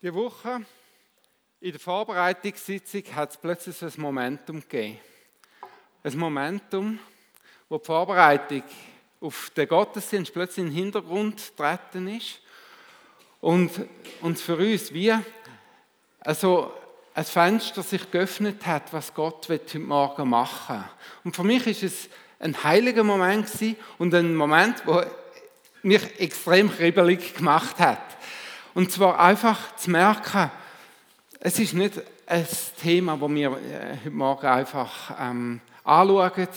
Die Woche in der Vorbereitungssitzung hat es plötzlich ein Momentum gegeben. Ein Momentum, wo die Vorbereitung auf den Gottesdienst plötzlich in den Hintergrund getreten ist und uns für uns wie also ein Fenster sich geöffnet hat, was Gott heute Morgen machen will. Und für mich ist es ein heiliger Moment und ein Moment, wo mich extrem kribbelig gemacht hat. Und zwar einfach zu merken, es ist nicht ein Thema, das wir äh, heute Morgen einfach ähm, anschauen,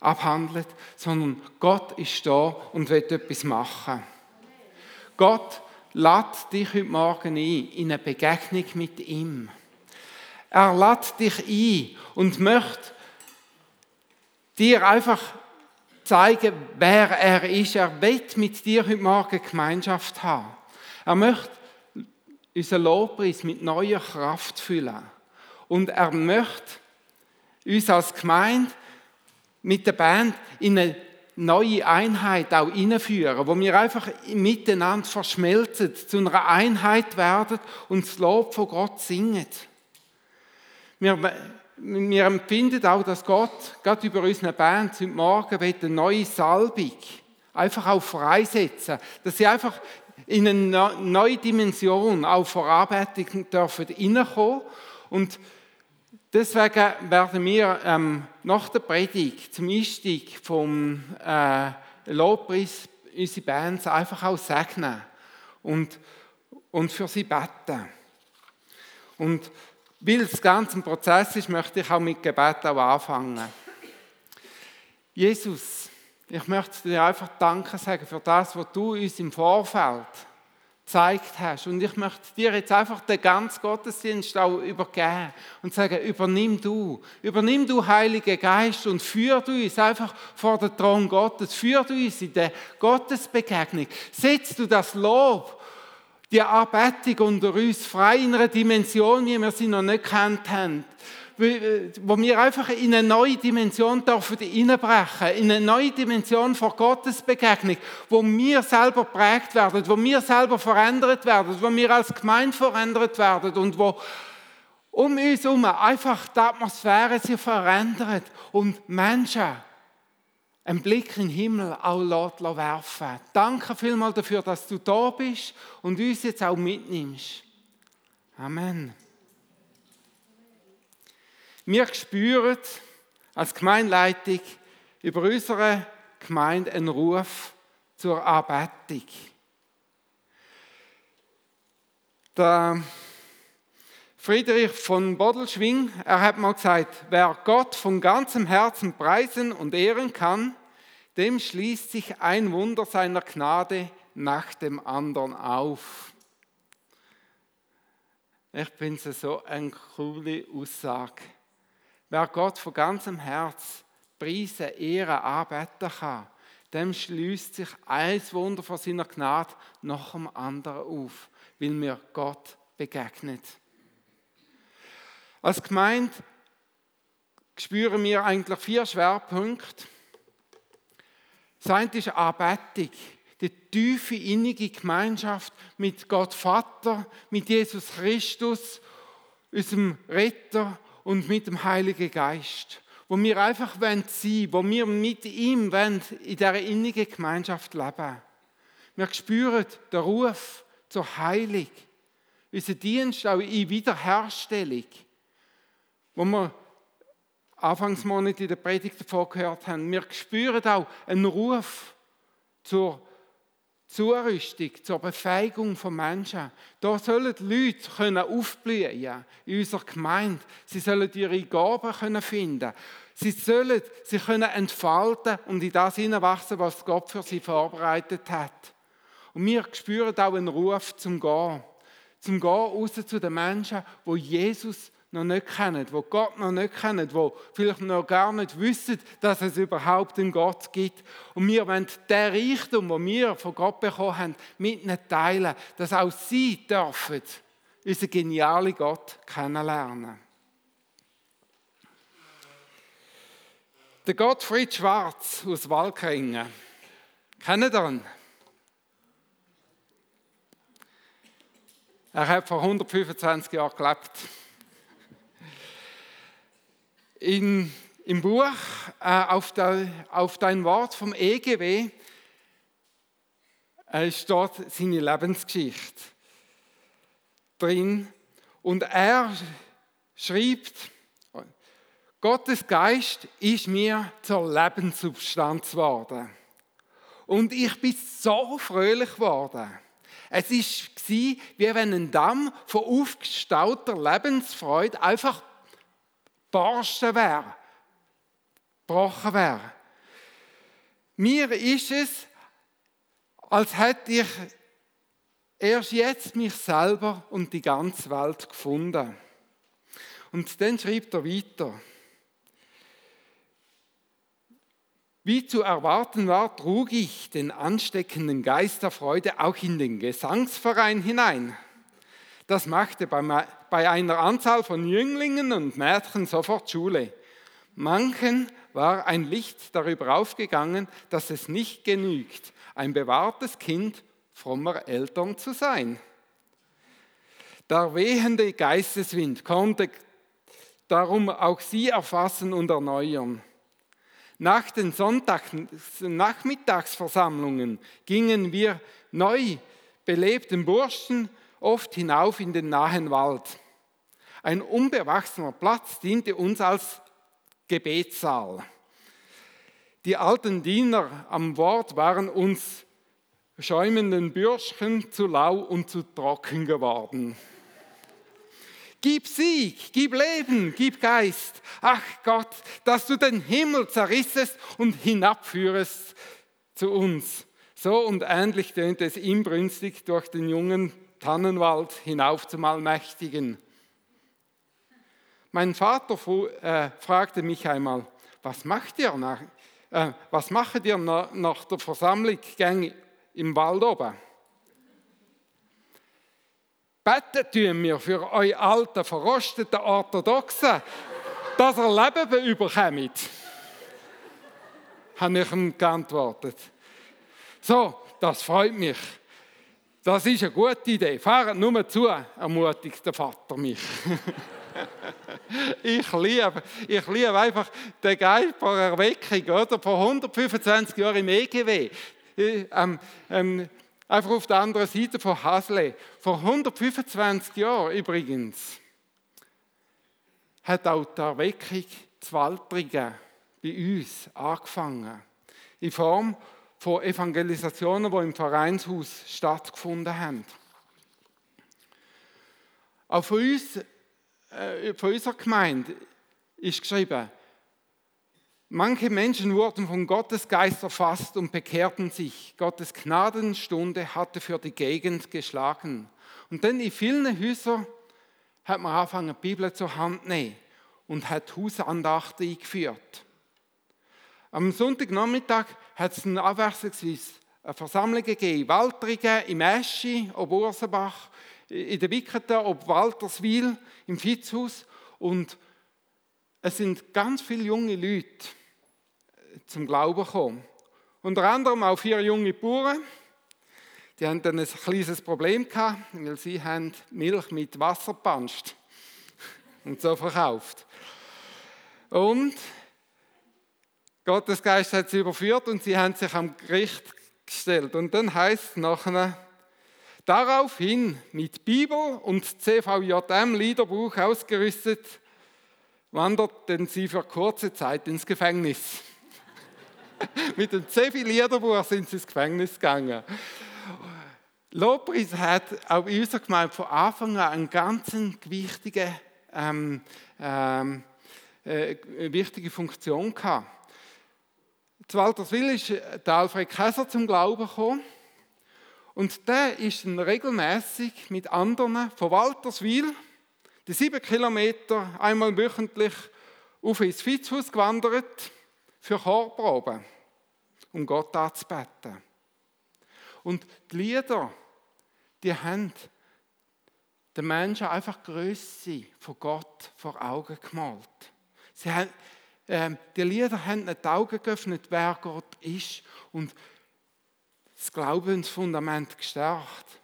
abhandeln, sondern Gott ist da und will etwas machen. Gott lädt dich heute Morgen ein in eine Begegnung mit ihm. Er lädt dich ein und möchte dir einfach zeigen, wer er ist. Er will mit dir heute Morgen Gemeinschaft haben. Er möchte unseren Lobpreis mit neuer Kraft füllen. Und er möchte uns als Gemeinde mit der Band in eine neue Einheit auch einführen, wo wir einfach miteinander verschmelzen, zu einer Einheit werden und das Lob von Gott singen. Wir, wir empfinden auch, dass Gott gerade über unsere Band heute Morgen eine neue Salbung einfach auch freisetzen, dass sie einfach in eine neue Dimension auch Verarbeitung dürfen reinkommen und Deswegen werden wir ähm, nach der Predigt zum Einstieg vom äh, Lobpreis unsere Bands einfach auch segnen und, und für sie beten. Und weil es ganz ein Prozess ist, möchte ich auch mit Gebet auch anfangen. Jesus, ich möchte dir einfach Danke sagen für das, was du uns im Vorfeld gezeigt hast. Und ich möchte dir jetzt einfach den ganzen Gottesdienst auch übergeben und sagen, übernimm du, übernimm du Heilige Geist und führ du uns einfach vor den Thron Gottes, führ du uns in der Gottesbegegnung. Setz du das Lob, die Anbetung unter uns frei in einer Dimension, wie wir sie noch nicht kennt haben wo wir einfach in eine neue Dimension dürfen hineinbrechen, in eine neue Dimension von Gottes Begegnung, wo wir selber prägt werden, wo wir selber verändert werden, wo wir als Gemeinde verändert werden und wo um uns herum einfach die Atmosphäre sich verändert und Menschen einen Blick in den Himmel auch werfen. Danke vielmals dafür, dass du da bist und uns jetzt auch mitnimmst. Amen. Wir spüren als Gemeinleitung über unsere Gemeinde einen Ruf zur Anbetung. Der Friedrich von Bodelschwing, er hat mal gesagt, wer Gott von ganzem Herzen preisen und ehren kann, dem schließt sich ein Wunder seiner Gnade nach dem anderen auf. Ich finde es so eine coole Aussage. Wer Gott von ganzem Herz preisen, ehren, anbeten kann, dem schließt sich ein Wunder von seiner Gnade nach dem anderen auf, weil mir Gott begegnet. Als Gemeinde spüren wir eigentlich vier Schwerpunkte. Das eine ist Anbetung, die tiefe, innige Gemeinschaft mit Gott Vater, mit Jesus Christus, unserem Retter und mit dem Heiligen Geist, wo wir einfach sein wollen, wo wir mit ihm in dieser innigen Gemeinschaft leben. Wir spüren den Ruf zur Heilung, unser Dienst auch in Wiederherstellung, wo wir Anfangsmonat in der Predigt davor gehört haben. Wir spüren auch einen Ruf zur Zurüstung zur Befähigung von Menschen. Da sollen Leute können aufblühen in unserer Gemeinde. Sie sollen ihre Gaben können finden. Sie sollen sich können entfalten und in das hineinwachsen, was Gott für sie vorbereitet hat. Und wir spüren auch einen Ruf zum Gehen. Zum Gehen raus zu den Menschen, wo Jesus noch nicht kennen, wo Gott noch nicht kennen, wo vielleicht noch gar nicht wissen, dass es überhaupt einen Gott gibt. Und wir wollen den Reichtum, den wir von Gott bekommen haben, mit ihnen teilen, dass auch sie dürfen unseren genialen Gott kennenlernen. Der Gottfried Schwarz aus Walkringen. Kennen ihr ihn? Er hat vor 125 Jahren gelebt. In, Im Buch äh, auf, der, auf dein Wort vom EGW äh, steht seine Lebensgeschichte drin. Und er schreibt, Gottes Geist ist mir zur Lebenssubstanz geworden. Und ich bin so fröhlich geworden. Es war wie wenn ein Damm von aufgestauter Lebensfreude einfach barsten wäre, gebrochen wäre. Mir ist es, als hätte ich erst jetzt mich selber und die ganze Welt gefunden. Und dann schreibt er weiter. Wie zu erwarten war, trug ich den ansteckenden Geist der Freude auch in den Gesangsverein hinein. Das machte bei einer Anzahl von Jünglingen und Mädchen sofort Schule. Manchen war ein Licht darüber aufgegangen, dass es nicht genügt, ein bewahrtes Kind frommer Eltern zu sein. Der wehende Geisteswind konnte darum auch sie erfassen und erneuern. Nach den Sonntagnachmittagsversammlungen gingen wir neu belebten Burschen oft hinauf in den nahen Wald. Ein unbewachsener Platz diente uns als Gebetssaal. Die alten Diener am Wort waren uns schäumenden Bürschchen zu lau und zu trocken geworden. Gib Sieg, gib Leben, gib Geist. Ach Gott, dass du den Himmel zerrissest und hinabführest zu uns. So und ähnlich tönt es inbrünstig durch den jungen Tannenwald hinauf zum Allmächtigen. Mein Vater äh, fragte mich einmal, was macht ihr nach, äh, was macht ihr nach, nach der Versammlung im Wald oben? Beten tun wir für euch alten, verrosteten Orthodoxen, dass ihr Leben überkommt. Habe ich ihm geantwortet. So, das freut mich. Das ist eine gute Idee. Fahrt nur zu, ermutigt der Vater mich. ich liebe, ich liebe einfach den Geist von Erweckung, oder? Vor 125 Jahren im EGW. Ähm, ähm, Einfach auf der anderen Seite von Hasle. Vor 125 Jahren übrigens hat auch die Erweckung zu Waldringen bei uns angefangen. In Form von Evangelisationen, die im Vereinshaus stattgefunden haben. Auch von, uns, äh, von unserer Gemeinde ist geschrieben, Manche Menschen wurden von Gottes Geist erfasst und bekehrten sich. Gottes Gnadenstunde hatte für die Gegend geschlagen. Und dann in vielen Häusern hat man angefangen, die Bibel zur Hand zu nehmen und hat Hausandachten eingeführt. Am Sonntagnachmittag hat es abwechslungsweise eine Versammlung gegeben. In Waltringen, im Eschi, ob Ursenbach, in der Wicketen, ob Walterswil, im Fitzhaus. Und es sind ganz viele junge Leute zum Glauben gekommen. Unter anderem auch vier junge Bauern. Die haben dann ein kleines Problem gehabt, weil sie haben Milch mit Wasser gepanscht und so verkauft. Und Gottes Geist hat sie überführt und sie haben sich am Gericht gestellt. Und dann heißt es nachher, daraufhin mit Bibel und CVJM Liederbuch ausgerüstet, wanderten sie für kurze Zeit ins Gefängnis. Mit dem Zevi Liederbuch sind sie ins Gefängnis gegangen. Lobpreis hat auch in unserer Gemeinde von Anfang an eine ganz wichtige, ähm, ähm, äh, wichtige Funktion gehabt. Zu Walterswil ist der Alfred Kaiser zum Glauben gekommen. Und der ist dann regelmäßig mit anderen von Walterswil, die sieben Kilometer, einmal wöchentlich auf ins Fitzhaus gewandert für Chorproben, um Gott anzubeten. Und die Lieder, die haben den Menschen einfach Größe von Gott vor Augen gemalt. Sie haben, äh, die Lieder haben nicht die Augen geöffnet, wer Gott ist und das Glaubensfundament gestärkt.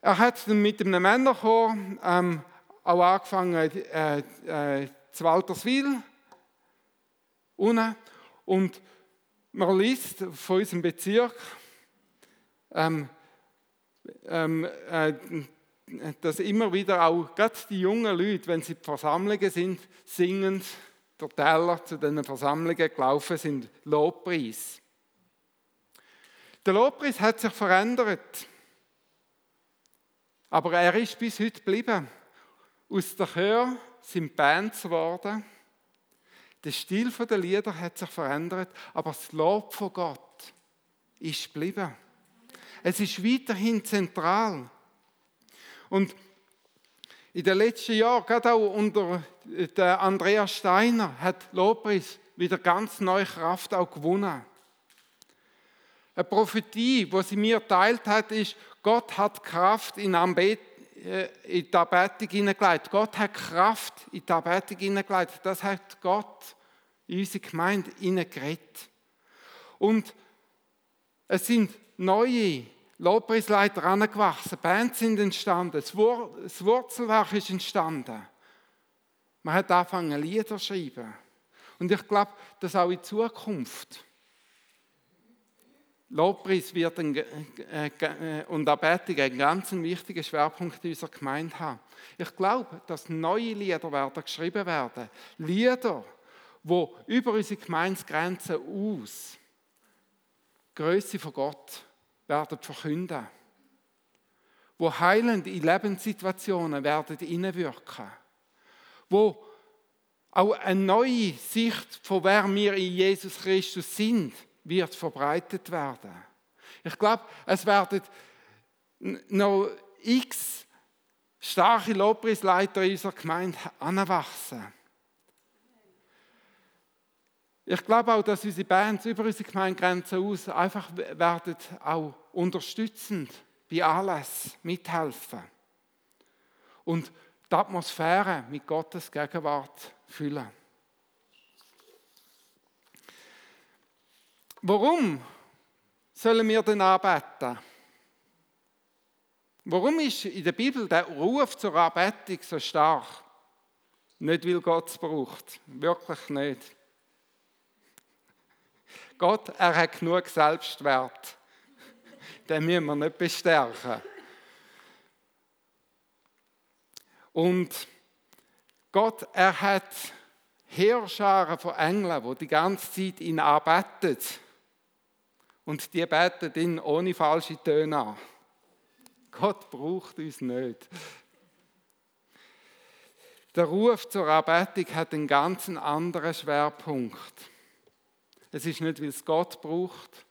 Er hat dann mit einem Männerchor ähm, auch angefangen, äh, äh, zu Walterswil unten. Und man liest von unserem Bezirk, ähm, ähm, äh, dass immer wieder auch gerade die jungen Leute, wenn sie Versammlungen sind, singend der Teller zu den Versammlungen gelaufen sind, Lobpreis. Der Lobpreis hat sich verändert, aber er ist bis heute geblieben. Aus der Chör sind Bands geworden. Der Stil der Lieder hat sich verändert, aber das Lob von Gott ist geblieben. Es ist weiterhin zentral. Und in den letzten Jahren, gerade auch unter Andreas Steiner, hat Lobpreis wieder ganz neue Kraft auch gewonnen. Eine Prophetie, die sie mir teilt hat, ist, Gott hat Kraft in, äh, die Anbetung hineingelegt. Gott hat Kraft in die Anbetung hineingelegt. Das hat Gott in unsere Gemeinde hineingeredet. Und es sind neue Lobpreisleiter angewachsen, Bands sind entstanden, das Wurzelwerk ist entstanden. Man hat angefangen, Lieder zu schreiben. Und ich glaube, dass auch in Zukunft Lobpreis wird ein, äh, äh, und Anbetung einen ganz wichtigen Schwerpunkt in unserer Gemeinde haben. Ich glaube, dass neue Lieder werden geschrieben werden. Lieder, die über unsere Gemeindegrenzen aus Größe von Gott werden verkünden. Wo heilend in Lebenssituationen werden hineinwirken. Wo auch eine neue Sicht von wer wir in Jesus Christus sind, wird verbreitet werden. Ich glaube, es werden noch x starke Lobpreisleiter in unserer Gemeinde anwachsen. Ich glaube auch, dass unsere Bands über unsere Gemeindegrenzen aus einfach werden auch unterstützend bei alles mithelfen und die Atmosphäre mit Gottes Gegenwart füllen. Warum sollen wir denn arbeiten? Warum ist in der Bibel der Ruf zur Anbetung so stark? Nicht, weil Gott es braucht. Wirklich nicht. Gott, er hat genug Selbstwert. Den müssen wir nicht bestärken. Und Gott, er hat Heerscharen von Engeln, die die ganze Zeit ihn arbeitet. Und die beten ihn ohne falsche Töne an. Gott braucht uns nicht. Der Ruf zur Anbetung hat einen ganz anderen Schwerpunkt. Es ist nicht, weil es Gott braucht,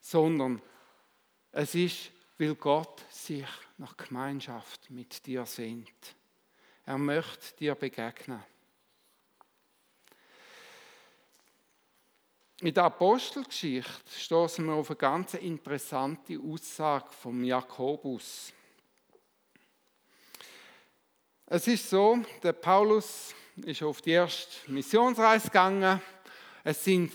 sondern es ist, weil Gott sich nach Gemeinschaft mit dir sehnt. Er möchte dir begegnen. In der Apostelgeschichte stoßen wir auf eine ganz interessante Aussage vom Jakobus. Es ist so, der Paulus ist auf die erste Missionsreise gegangen. Es sind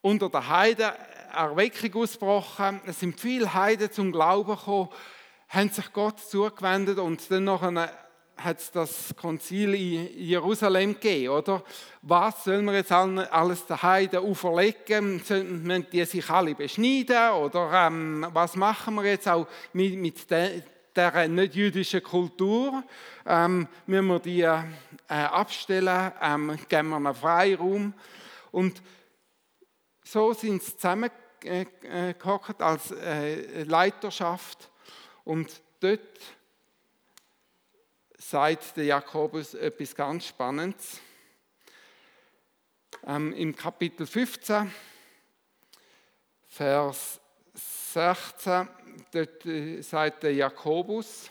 unter der Heide Erweckung ausgebrochen. Es sind viele Heiden zum Glauben gekommen, haben sich Gott zugewendet und dann noch hat es das Konzil in Jerusalem gegeben, oder? Was sollen wir jetzt alles den Heiden auferlegen? Müssen die sich alle beschneiden? Oder ähm, was machen wir jetzt auch mit, mit der nicht-jüdischen Kultur? Ähm, müssen wir die äh, abstellen? Ähm, geben wir einen Freiraum? Und so sind sie zusammengehockt als äh, Leiterschaft und dort sagt der Jakobus etwas ganz Spannendes. Ähm, Im Kapitel 15, Vers 16, dort äh, sagt der Jakobus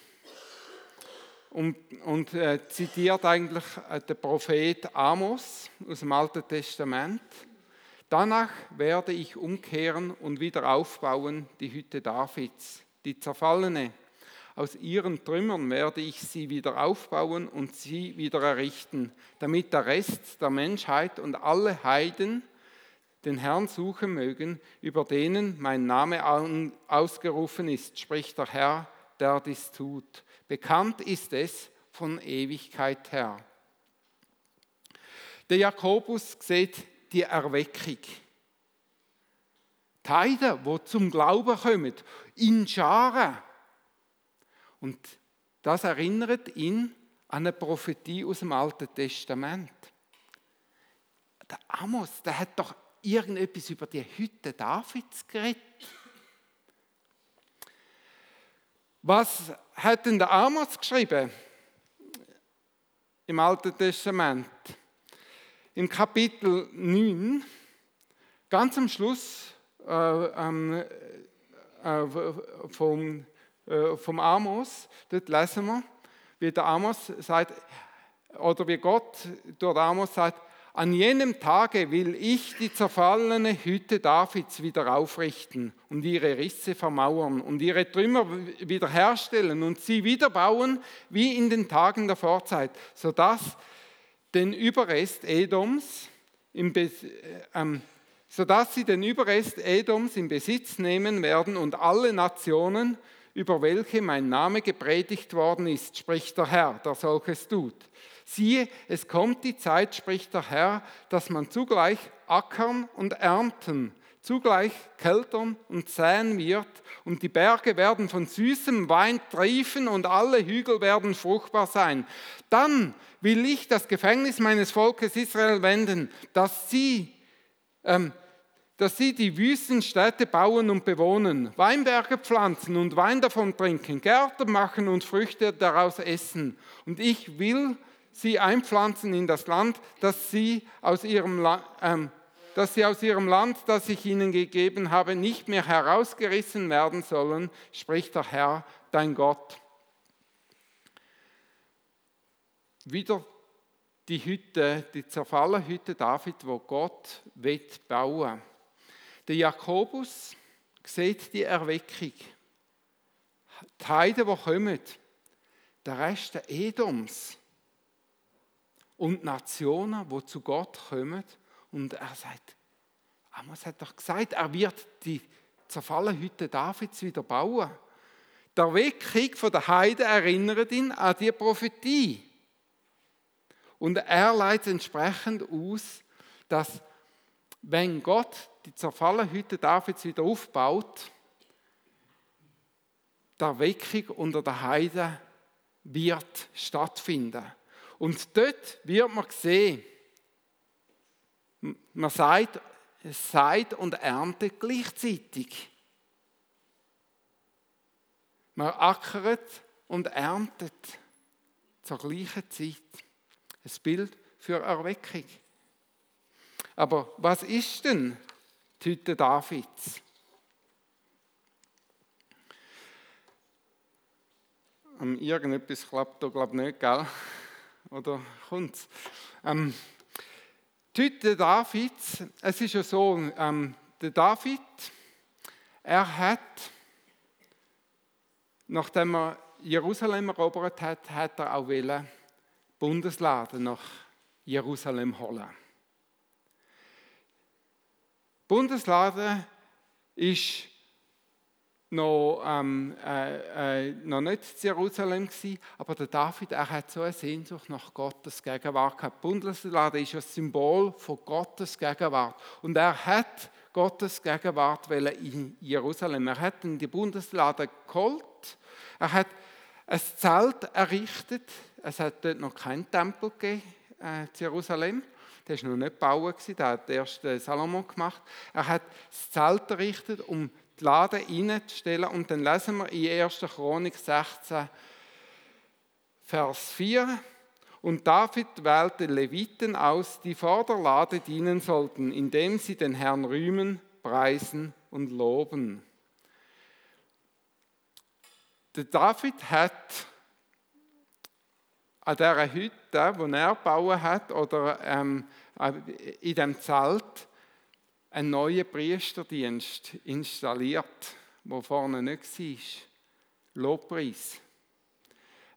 und, und äh, zitiert eigentlich äh, den Prophet Amos aus dem Alten Testament. Danach werde ich umkehren und wieder aufbauen die Hütte Davids, die zerfallene aus ihren Trümmern werde ich sie wieder aufbauen und sie wieder errichten, damit der Rest der Menschheit und alle Heiden den Herrn suchen mögen, über denen mein Name ausgerufen ist, spricht der Herr, der dies tut. Bekannt ist es von Ewigkeit her. Der Jakobus sieht die Erweckung. Heiden, die zum Glauben kommen, in Scharen. Und das erinnert ihn an eine Prophetie aus dem Alten Testament. Der Amos, der hat doch irgendetwas über die Hütte Davids geredet. Was hat denn der Amos geschrieben? Im Alten Testament? Im Kapitel 9, ganz am Schluss äh, äh, vom, äh, vom Amos, dort lesen wir, wie der Amos sagt, oder wie Gott durch Amos sagt, an jenem Tage will ich die zerfallene Hütte Davids wieder aufrichten und ihre Risse vermauern und ihre Trümmer wiederherstellen und sie wieder bauen wie in den Tagen der Vorzeit, sodass den Überrest Edoms im äh, sodass sie den Überrest Edoms in Besitz nehmen werden und alle Nationen, über welche mein Name gepredigt worden ist, spricht der Herr, der solches tut. Siehe, es kommt die Zeit, spricht der Herr, dass man zugleich ackern und ernten, zugleich keltern und säen wird, und die Berge werden von süßem Wein triefen und alle Hügel werden fruchtbar sein. Dann will ich das Gefängnis meines Volkes Israel wenden, dass sie ähm, dass sie die Wüstenstädte bauen und bewohnen, Weinberge pflanzen und Wein davon trinken, Gärten machen und Früchte daraus essen. Und ich will sie einpflanzen in das Land, das sie aus ihrem, ähm, dass sie aus ihrem Land, das ich ihnen gegeben habe, nicht mehr herausgerissen werden sollen, spricht der Herr, dein Gott. Wieder die Hütte, die zerfallene Hütte David, wo Gott wird bauen. Der Jakobus sieht die Erweckung. Die Heiden, die kommen, der Rest der Edoms und Nationen, die zu Gott kommen. Und er sagt, Amos hat doch gesagt, er wird die zerfallene Hütte Davids wieder bauen. Der Erweckung der Heiden erinnert ihn an die Prophetie. Und er leitet entsprechend aus, dass wenn Gott die zerfallene Hütte Davids wieder aufbaut, der Weckung unter der Heide wird stattfinden. Und dort wird man sehen, man sagt, seid und erntet gleichzeitig. Man ackert und erntet zur gleichen Zeit. Ein Bild für Erweckung. Aber was ist denn die Hütte Davids? Irgendetwas klappt da, glaube ich, nicht, gell? Oder kommt's? Ähm, die Hütte Davids, es ist ja so, ähm, der David, er hat, nachdem er Jerusalem erobert hat, hat er auch Bundesladen nach Jerusalem holen. Bundeslade ist noch, ähm, äh, äh, noch nicht in Jerusalem gewesen, aber der David er hat so eine Sehnsucht nach Gottes Gegenwart gehabt. Bundeslade ist ein Symbol von Gottes Gegenwart und er hat Gottes Gegenwart in Jerusalem. Er hat in die Bundeslade geholt, er hat ein Zelt errichtet. Es hat dort noch keinen Tempel gegeben äh, in Jerusalem. Der war noch nicht gebaut, der hat erst Salomon gemacht. Er hat das Zelt errichtet, um die Lade reinzustellen. Und dann lesen wir in 1. Chronik 16, Vers 4. Und David wählte Leviten aus, die vor der Lade dienen sollten, indem sie den Herrn rühmen, preisen und loben. Der David hat an dieser Hütte, die er gebaut hat, oder ähm, in dem Zelt, einen neuen Priesterdienst installiert, wo vorne nicht war. Lobpreis.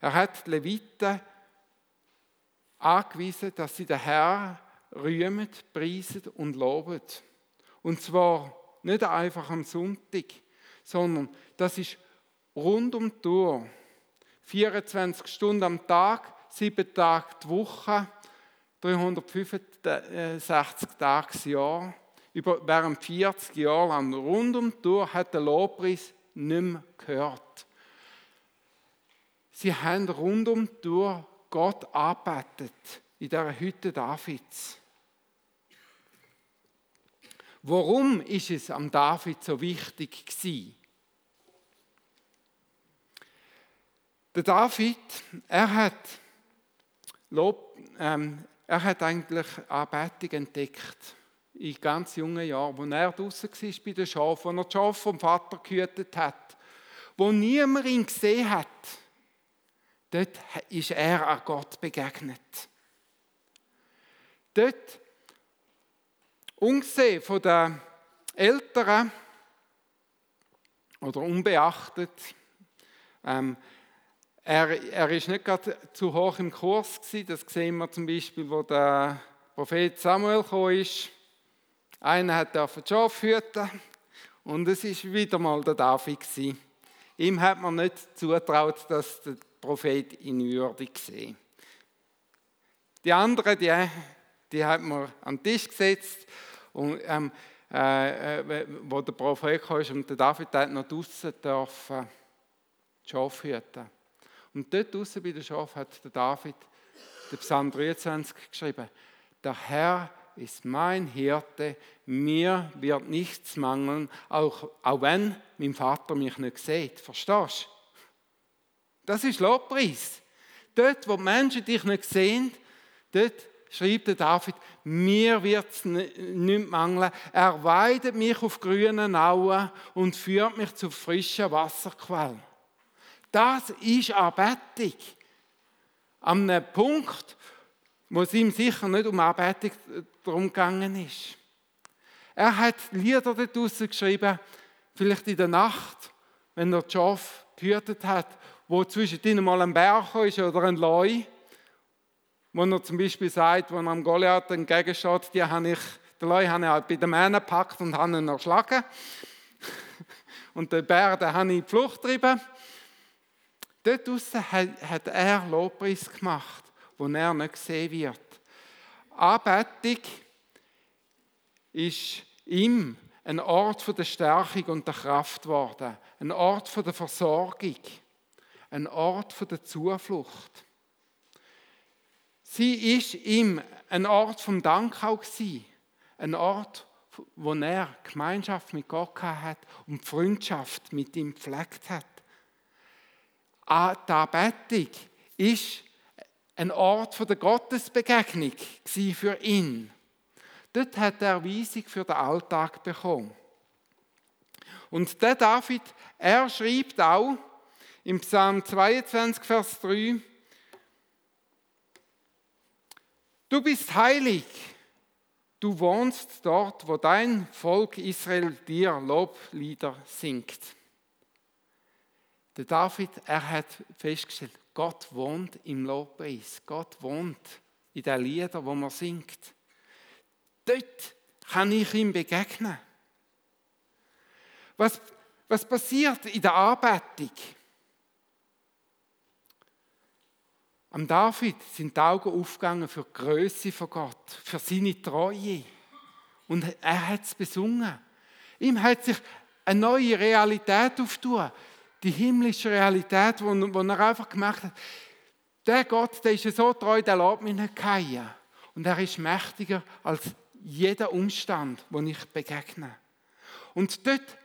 Er hat die Leviten angewiesen, dass sie den Herrn rühmen, preisen und loben. Und zwar nicht einfach am Sonntag, sondern das ist rund um die Uhr. 24 Stunden am Tag, sieben Tage die Woche, 365 Tage im Jahr. Über, während 40 Jahre lang die Uhr hat der Lobpreis nicht mehr gehört. Sie haben rund um die Uhr Gott arbeitet in dieser Hütte Davids. Warum ist es am David so wichtig gewesen? Der David, er hat, Lob, ähm, er hat eigentlich Anbetung entdeckt in ganz jungen Jahren, als er draußen war bei den Schafen, wo er die Schafe vom Vater gehütet hat, wo niemand ihn gesehen hat. Dort ist er an Gott begegnet. Dort Ungesehen von den Älteren oder unbeachtet, ähm, er, ist nicht gerade zu hoch im Kurs gewesen. Das sehen wir zum Beispiel, wo der Prophet Samuel ist. Einer hat den Schaf hüten und es ist wieder mal der David. Ihm hat man nicht zutraut, dass der Prophet ihn würdig sehen. Die anderen, die, die hat man an Tisch gesetzt und, ähm, äh, äh, wo der Prophet kam und der David hat noch draußen dürfen die Schafe hüten. Und dort draußen bei den Schafen hat der David den Psalm 23 geschrieben. Der Herr ist mein Hirte, mir wird nichts mangeln, auch, auch wenn mein Vater mich nicht sieht. Verstehst du? Das ist Lobpreis. Dort, wo die Menschen dich nicht sehen, dort schreibt der David, mir wird es nicht mangeln. Er weidet mich auf grünen Auen und führt mich zu frischen Wasserquellen. Das ist Anbetung. An einem Punkt, wo es ihm sicher nicht um Anbetung darum gegangen ist. Er hat Lieder dort geschrieben, vielleicht in der Nacht, wenn er die Schafe gehütet hat, wo zwischen ihnen mal ein Berg ist oder ein Leu wo er zum Beispiel sagt, wenn er am Goliath entgegensteht, die habe ich, den Leu habe ich halt bei den Männern gepackt und habe ihn erschlagen. Und den Bär, den habe ich in die Flucht getrieben. Dort draussen hat er Lobpreis gemacht, wo er nicht gesehen wird. Anbetung ist ihm ein Ort der Stärkung und der Kraft geworden, ein Ort der Versorgung, ein Ort der Zuflucht. Sie ist ihm ein Ort vom Dank auch gewesen. Ein Ort, wo er Gemeinschaft mit Gott hat und Freundschaft mit ihm gepflegt hat. Ah, die Anbetung ist ein Ort der Gottesbegegnung für ihn. Dort hat er Weisung für den Alltag bekommen. Und der David, er schreibt auch im Psalm 22, Vers 3, Du bist heilig. Du wohnst dort, wo dein Volk Israel dir Loblieder singt. Der David, er hat festgestellt, Gott wohnt im Lobpreis. Gott wohnt in den Liedern, wo man singt. Dort kann ich ihm begegnen. Was, was passiert in der Arbeitung? Am David sind die Augen aufgegangen für die Größe von Gott, für seine Treue. Und er hat es besungen. Ihm hat sich eine neue Realität aufgetan. Die himmlische Realität, wo er einfach gemacht hat, der Gott, der ist so treu, der lässt mich nicht fallen. Und er ist mächtiger als jeder Umstand, wo ich begegne. Und dort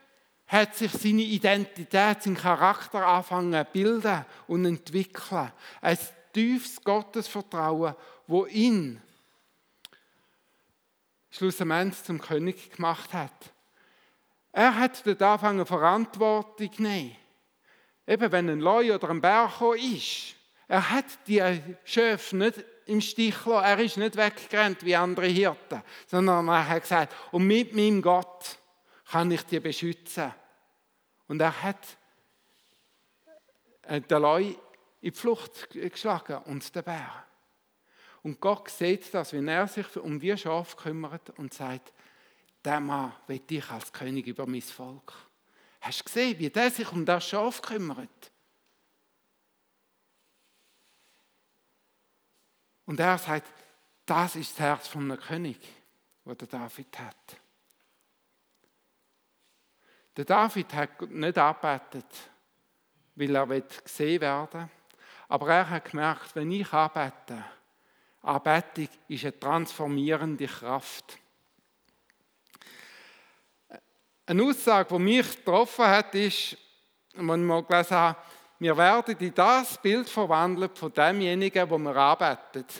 hat sich seine Identität, sein Charakter angefangen zu bilden und entwickeln. Ein tiefes Gottesvertrauen, wo ihn schlussendlich zum König gemacht hat. Er hat dort angefangen, Verantwortung zu nehmen. Eben, wenn ein Leu oder ein Bär ist, er hat die Schöfe nicht im Stich gelassen. Er ist nicht weggerannt wie andere Hirten, sondern er hat gesagt, und mit meinem Gott kann ich die beschützen. Und er hat äh, den Leu in die Flucht geschlagen und der Bär. Und Gott sieht das, wenn er sich um die Schafe kümmert und sagt, der Mann will ich als König über mein Volk. Hast du gesehen, wie der sich um das Schaf kümmert? Und er sagt, das ist das Herz von einem König, das der David hat. Der David hat nicht arbeitet, weil er gesehen werden will, aber er hat gemerkt, wenn ich arbeite, Anbetung ist eine transformierende Kraft. Eine Aussage, die mich getroffen hat, ist, wenn ich mal gelesen habe, wir werden in das Bild verwandelt von demjenigen, wo wir arbeitet.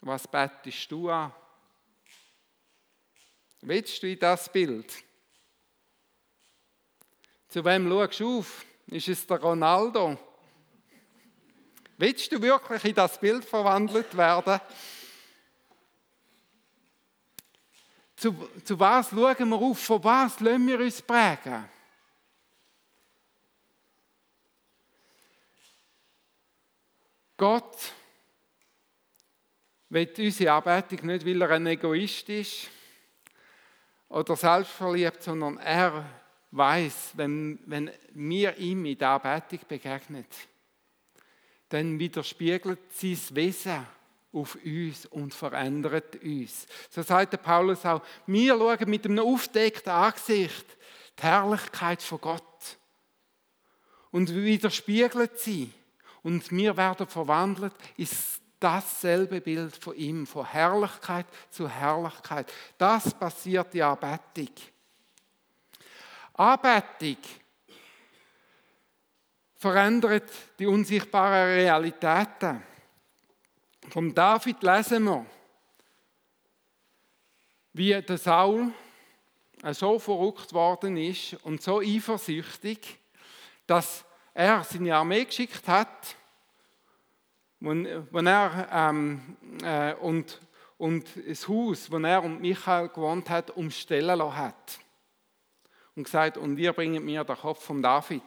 Was betest du an? Willst du in das Bild? Zu wem schaust du auf? Ist es der Ronaldo? Willst du wirklich in das Bild verwandelt werden? Zu, zu was schauen wir auf? Von was lassen wir uns prägen? Gott will unsere Anbetung nicht, weil er ein Egoist ist oder selbstverliebt, sondern er weiß, wenn, wenn wir ihm in der Anbetung begegnen, dann widerspiegelt sein Wesen auf uns und verändert uns. So sagt der Paulus auch, wir schauen mit einem aufdeckten Angesicht die Herrlichkeit von Gott und widerspiegelt sie. Und wir werden verwandelt in dasselbe Bild von ihm, von Herrlichkeit zu Herrlichkeit. Das passiert die Anbetung. Anbetung verändert die unsichtbaren Realitäten. Vom David lesen wir, wie der Saul so verrückt worden ist und so eifersüchtig, dass er seine Armee geschickt hat, wo, er ähm, äh, und, und das Haus, wo er und Michael gewohnt hat, umstellen lassen hat. Und gesagt, und ihr bringt mir den Kopf von David.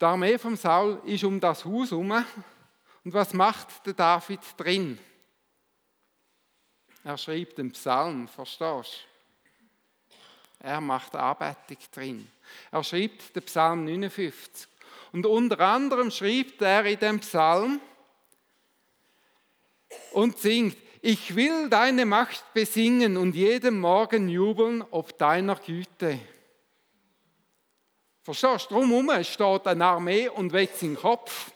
Die Armee von Saul ist um das Haus herum. Und was macht der David drin? Er schreibt den Psalm, verstehst du? Er macht Anbetung drin. Er schreibt den Psalm 59. Und unter anderem schreibt er in dem Psalm und singt, ich will deine Macht besingen und jeden Morgen jubeln ob deiner Güte. Verstehst du? Drumherum steht eine Armee und wetzt den Kopf.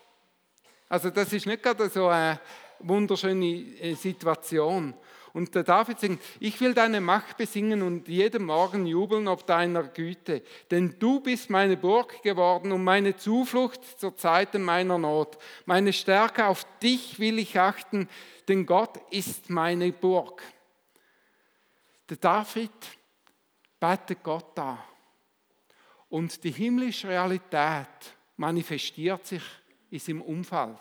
Also das ist nicht gerade so eine wunderschöne äh, Situation. Und der David singt, ich will deine Macht besingen und jeden Morgen jubeln ob deiner Güte. Denn du bist meine Burg geworden und meine Zuflucht zur Zeit meiner Not. Meine Stärke auf dich will ich achten, denn Gott ist meine Burg. Der David betet Gott an. Und die himmlische Realität manifestiert sich in seinem Umfeld.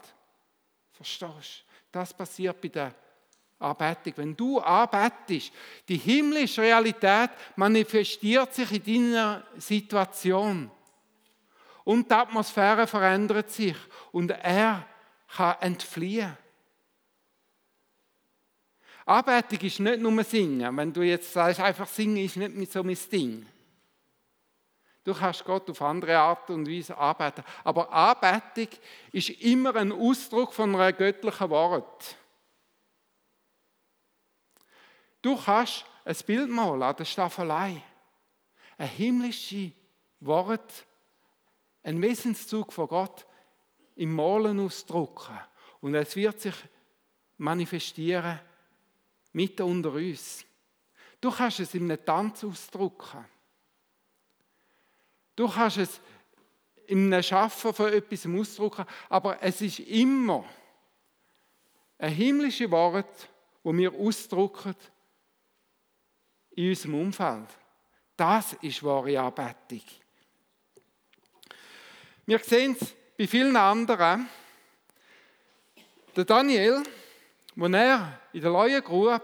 Verstehst du? Das passiert bei der Anbetung. Wenn du arbeitest, die himmlische Realität manifestiert sich in deiner Situation. Und die Atmosphäre verändert sich und er kann entfliehen. Anbetung ist nicht nur Singen. Wenn du jetzt sagst, einfach singen ist nicht so mein Ding. Du kannst Gott auf andere Art und Weise arbeiten. Aber Anbetung ist immer ein Ausdruck von einem göttlichen Wort. Du kannst ein Bild malen an der Staffelei. Ein himmlisches Wort, ein Wesenszug von Gott im Malen ausdrucken. Und es wird sich manifestieren mitten unter uns. Du kannst es in einem Tanz ausdrucken. Du kannst es einem Schaffen von etwas ausdrücken, aber es ist immer ein himmlisches Wort, wo wir ausdrücken in unserem Umfeld. Das ist wahre Anbetung. Wir sehen es bei vielen anderen. Der Daniel, als er in der Leuengrube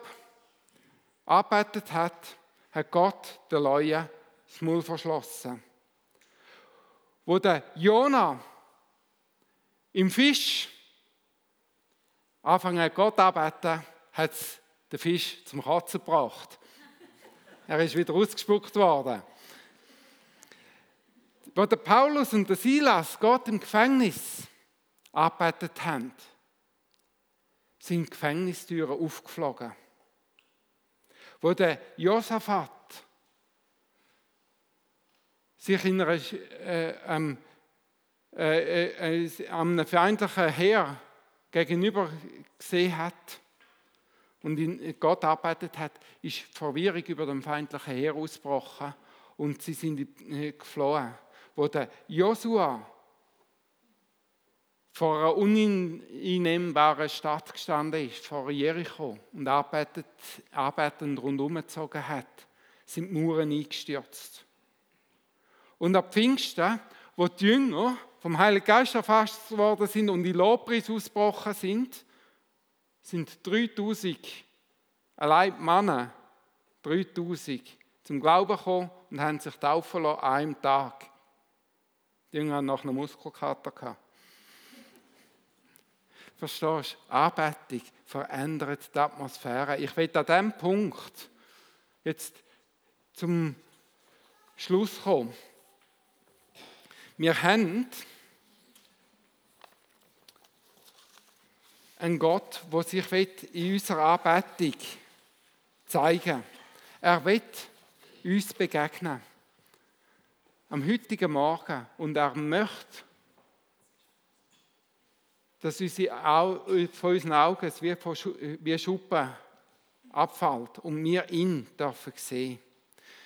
arbeitet hat, hat Gott der Leue das Maul verschlossen. Wo der Jona im Fisch anfangen Gott arbeiten, hat der Fisch zum Katzen gebracht. Er ist wieder ausgespuckt worden. Wo der Paulus und der Silas Gott im Gefängnis arbeitet haben, sind Gefängnistüren aufgeflogen. Wo der Josaphat sich in einer, äh, ähm, äh, äh, einem feindlichen Heer gegenüber gesehen hat und in Gott arbeitet hat, ist Verwirrung über dem feindlichen Heer ausgebrochen und sie sind äh, geflohen. Wo der Josua vor einer uneinnehmbaren Stadt gestanden ist, vor Jericho, und arbeitet, arbeitend rundherum gezogen hat, sind die Mauern eingestürzt. Und ab Pfingsten, wo die Jünger vom Heiligen Geist erfasst worden sind und die Lobpreis ausgebrochen sind, sind 3000, allein Männer, 3000 zum Glauben gekommen und haben sich taufen lassen an einem Tag. Die Jünger haben nach einem Muskelkater. Verstehst du? Anbetung verändert die Atmosphäre. Ich will an diesem Punkt jetzt zum Schluss kommen. Wir haben einen Gott, der sich in unserer Anbetung zeigen will. Er will uns begegnen. Am heutigen Morgen. Und er möchte, dass unsere, von unseren Augen wie, wie Schuppen abfällt und wir ihn dürfen sehen.